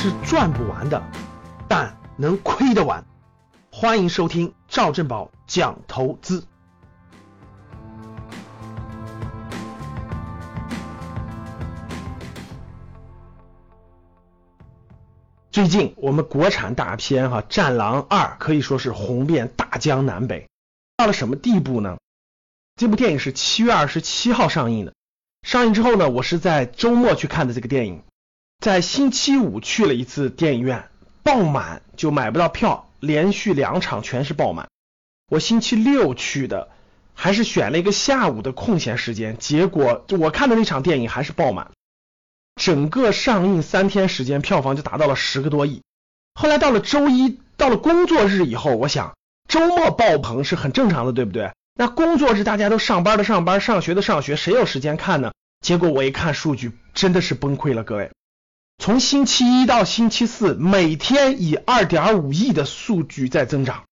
是赚不完的，但能亏得完。欢迎收听赵正宝讲投资。最近我们国产大片哈《战狼二》可以说是红遍大江南北，到了什么地步呢？这部电影是七月二十七号上映的，上映之后呢，我是在周末去看的这个电影，在星期五去了一次电影院，爆满就买不到票，连续两场全是爆满。我星期六去的，还是选了一个下午的空闲时间，结果我看的那场电影还是爆满。整个上映三天时间，票房就达到了十个多亿。后来到了周一，到了工作日以后，我想周末爆棚是很正常的，对不对？那工作日大家都上班的上班，上学的上学，谁有时间看呢？结果我一看数据，真的是崩溃了，各位。从星期一到星期四，每天以二点五亿的数据在增长，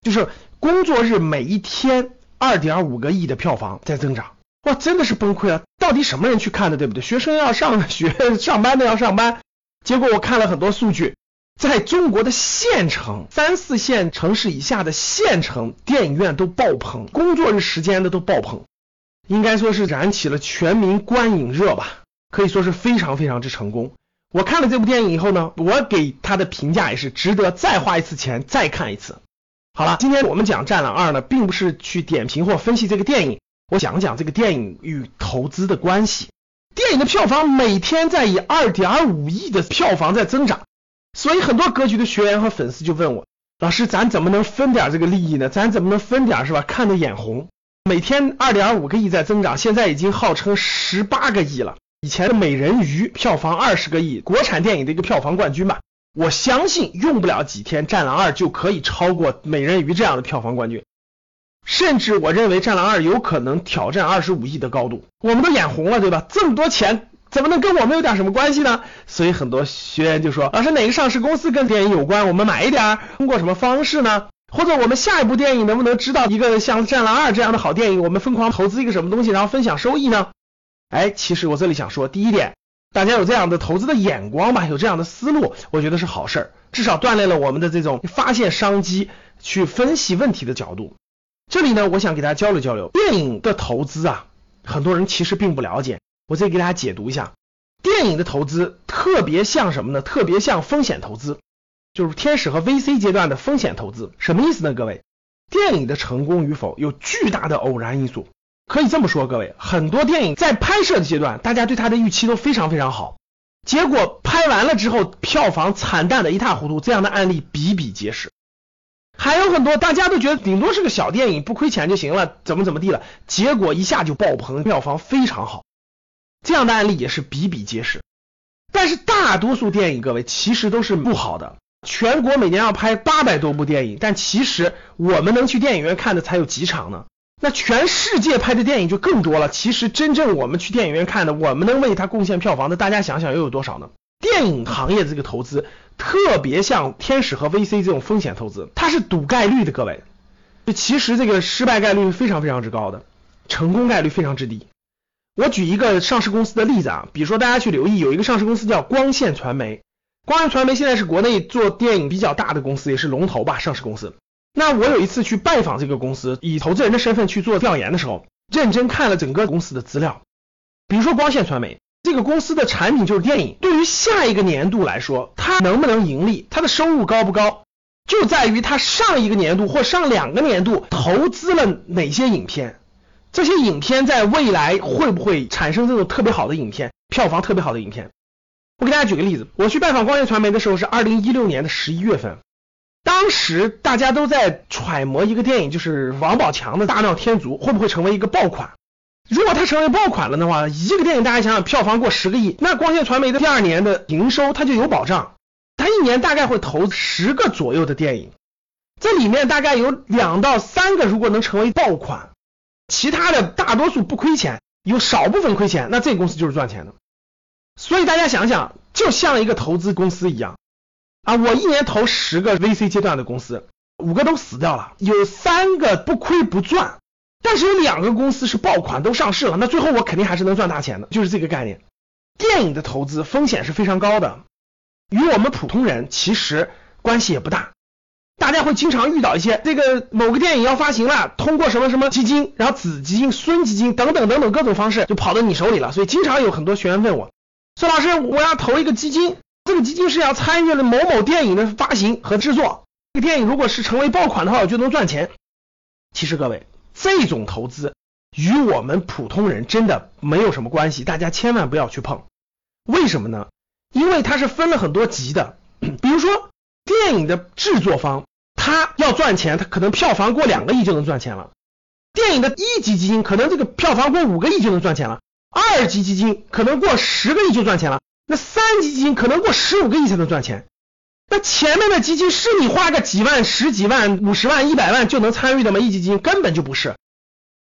就是工作日每一天二点五个亿的票房在增长。哇，真的是崩溃了！到底什么人去看的，对不对？学生要上 学，上班的要上班。结果我看了很多数据，在中国的县城、三四线城市以下的县城电影院都爆棚，工作日时间的都爆棚，应该说是燃起了全民观影热吧，可以说是非常非常之成功。我看了这部电影以后呢，我给他的评价也是值得再花一次钱再看一次。好了，今天我们讲《战狼二》呢，并不是去点评或分析这个电影。我讲讲这个电影与投资的关系。电影的票房每天在以二点五亿的票房在增长，所以很多格局的学员和粉丝就问我：老师，咱怎么能分点这个利益呢？咱怎么能分点是吧？看得眼红。每天二点五个亿在增长，现在已经号称十八个亿了。以前的美人鱼票房二十个亿，国产电影的一个票房冠军吧。我相信用不了几天，战狼二就可以超过美人鱼这样的票房冠军。甚至我认为《战狼二》有可能挑战二十五亿的高度，我们都眼红了，对吧？这么多钱怎么能跟我们有点什么关系呢？所以很多学员就说：“老师，哪个上市公司跟电影有关？我们买一点，通过什么方式呢？或者我们下一部电影能不能知道一个像《战狼二》这样的好电影？我们疯狂投资一个什么东西，然后分享收益呢？”哎，其实我这里想说，第一点，大家有这样的投资的眼光吧，有这样的思路，我觉得是好事儿，至少锻炼了我们的这种发现商机、去分析问题的角度。这里呢，我想给大家交流交流电影的投资啊，很多人其实并不了解，我再给大家解读一下，电影的投资特别像什么呢？特别像风险投资，就是天使和 VC 阶段的风险投资，什么意思呢？各位，电影的成功与否有巨大的偶然因素，可以这么说，各位，很多电影在拍摄的阶段，大家对它的预期都非常非常好，结果拍完了之后，票房惨淡的一塌糊涂，这样的案例比比皆是。还有很多大家都觉得顶多是个小电影，不亏钱就行了，怎么怎么地了，结果一下就爆棚，票房非常好，这样的案例也是比比皆是。但是大多数电影，各位其实都是不好的。全国每年要拍八百多部电影，但其实我们能去电影院看的才有几场呢？那全世界拍的电影就更多了。其实真正我们去电影院看的，我们能为它贡献票房的，大家想想又有多少呢？电影行业的这个投资。特别像天使和 VC 这种风险投资，它是赌概率的，各位，其实这个失败概率非常非常之高的，成功概率非常之低。我举一个上市公司的例子啊，比如说大家去留意，有一个上市公司叫光线传媒，光线传媒现在是国内做电影比较大的公司，也是龙头吧，上市公司。那我有一次去拜访这个公司，以投资人的身份去做调研的时候，认真看了整个公司的资料，比如说光线传媒。这个公司的产品就是电影。对于下一个年度来说，它能不能盈利，它的收入高不高，就在于它上一个年度或上两个年度投资了哪些影片。这些影片在未来会不会产生这种特别好的影片，票房特别好的影片？我给大家举个例子，我去拜访光线传媒的时候是二零一六年的十一月份，当时大家都在揣摩一个电影，就是王宝强的《大闹天竺》会不会成为一个爆款。如果它成为爆款了的话，一个电影大家想想，票房过十个亿，那光线传媒的第二年的营收它就有保障。它一年大概会投十个左右的电影，这里面大概有两到三个如果能成为爆款，其他的大多数不亏钱，有少部分亏钱，那这个公司就是赚钱的。所以大家想想，就像一个投资公司一样啊，我一年投十个 VC 阶段的公司，五个都死掉了，有三个不亏不赚。但是有两个公司是爆款都上市了，那最后我肯定还是能赚大钱的，就是这个概念。电影的投资风险是非常高的，与我们普通人其实关系也不大。大家会经常遇到一些这个某个电影要发行了，通过什么什么基金，然后子基金、孙基金等等等等各种方式就跑到你手里了。所以经常有很多学员问我，孙老师，我要投一个基金，这个基金是要参与了某某电影的发行和制作，这个电影如果是成为爆款的话，我就能赚钱。其实各位，这种投资与我们普通人真的没有什么关系，大家千万不要去碰。为什么呢？因为它是分了很多级的，比如说电影的制作方。他要赚钱，他可能票房过两个亿就能赚钱了。电影的一级基金可能这个票房过五个亿就能赚钱了，二级基金可能过十个亿就赚钱了，那三级基金可能过十五个亿才能赚钱。那前面的基金是你花个几万、十几万、五十万、一百万就能参与的吗？一级基金根本就不是。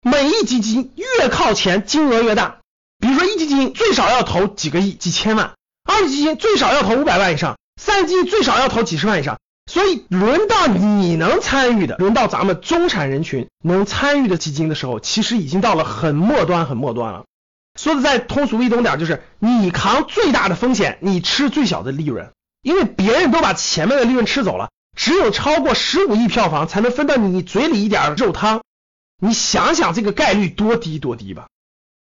每一级基金越靠前，金额越大。比如说一级基金最少要投几个亿、几千万，二级基金最少要投五百万以上，三级基金最少要投几十万以上。所以轮到你能参与的，轮到咱们中产人群能参与的基金的时候，其实已经到了很末端、很末端了。说的再通俗易懂点，就是你扛最大的风险，你吃最小的利润，因为别人都把前面的利润吃走了，只有超过十五亿票房才能分到你嘴里一点肉汤。你想想这个概率多低多低吧？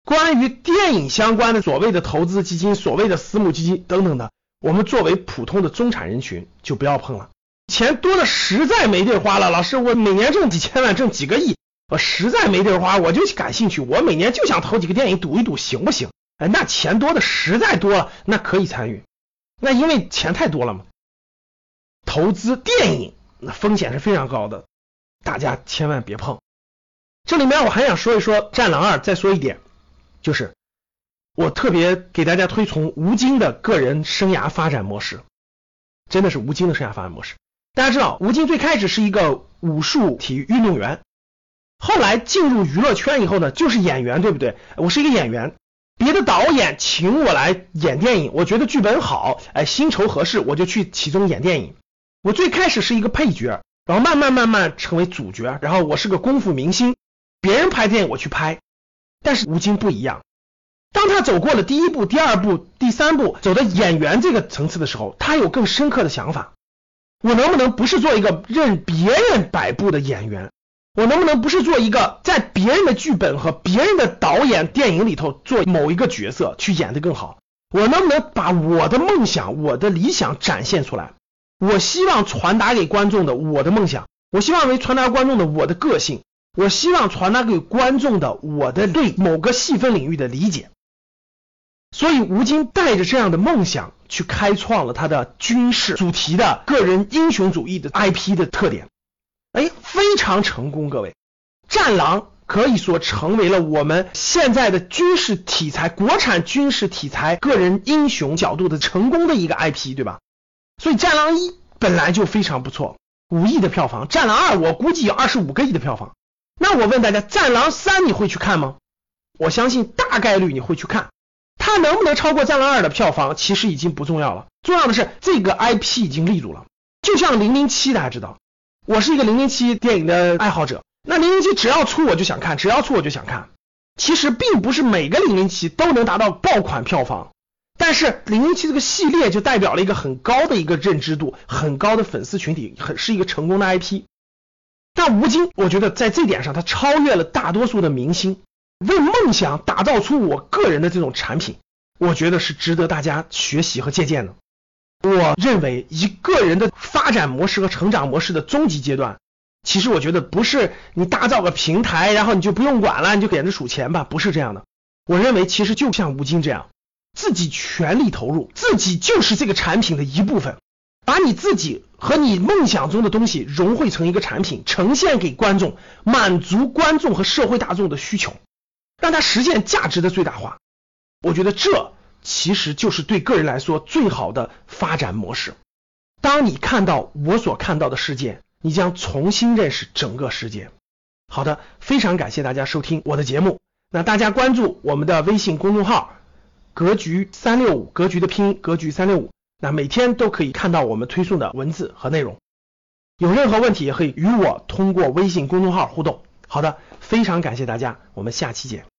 关于电影相关的所谓的投资基金、所谓的私募基金等等的，我们作为普通的中产人群就不要碰了。钱多的实在没地花了，老师，我每年挣几千万，挣几个亿，我实在没地儿花，我就感兴趣，我每年就想投几个电影赌一赌，行不行？哎，那钱多的实在多了，那可以参与，那因为钱太多了嘛。投资电影那风险是非常高的，大家千万别碰。这里面我还想说一说《战狼二》，再说一点，就是我特别给大家推崇吴京的个人生涯发展模式，真的是吴京的生涯发展模式。大家知道，吴京最开始是一个武术体育运动员，后来进入娱乐圈以后呢，就是演员，对不对？我是一个演员，别的导演请我来演电影，我觉得剧本好，哎，薪酬合适，我就去其中演电影。我最开始是一个配角，然后慢慢慢慢成为主角，然后我是个功夫明星，别人拍电影我去拍。但是吴京不一样，当他走过了第一步、第二步、第三步，走到演员这个层次的时候，他有更深刻的想法。我能不能不是做一个任别人摆布的演员？我能不能不是做一个在别人的剧本和别人的导演电影里头做某一个角色去演得更好？我能不能把我的梦想、我的理想展现出来？我希望传达给观众的我的梦想，我希望为传达观众的我的个性，我希望传达给观众的我的对某个细分领域的理解。所以吴京带着这样的梦想去开创了他的军事主题的个人英雄主义的 IP 的特点，哎，非常成功。各位，战狼可以说成为了我们现在的军事题材、国产军事题材个人英雄角度的成功的一个 IP，对吧？所以战狼一本来就非常不错，五亿的票房，战狼二我估计有二十五个亿的票房。那我问大家，战狼三你会去看吗？我相信大概率你会去看。它能不能超过《战狼二》的票房，其实已经不重要了。重要的是这个 IP 已经立住了。就像《零零七》，大家知道，我是一个《零零七》电影的爱好者。那《零零七》只要出我就想看，只要出我就想看。其实并不是每个《零零七》都能达到爆款票房，但是《零零七》这个系列就代表了一个很高的一个认知度，很高的粉丝群体，很是一个成功的 IP。但吴京，我觉得在这点上他超越了大多数的明星。为梦想打造出我个人的这种产品，我觉得是值得大家学习和借鉴的。我认为一个人的发展模式和成长模式的终极阶段，其实我觉得不是你打造个平台，然后你就不用管了，你就给人数钱吧，不是这样的。我认为其实就像吴京这样，自己全力投入，自己就是这个产品的一部分，把你自己和你梦想中的东西融汇成一个产品，呈现给观众，满足观众和社会大众的需求。让它实现价值的最大化，我觉得这其实就是对个人来说最好的发展模式。当你看到我所看到的世界，你将重新认识整个世界。好的，非常感谢大家收听我的节目。那大家关注我们的微信公众号“格局三六五”，格局的拼音“格局三六五”，那每天都可以看到我们推送的文字和内容。有任何问题也可以与我通过微信公众号互动。好的。非常感谢大家，我们下期见。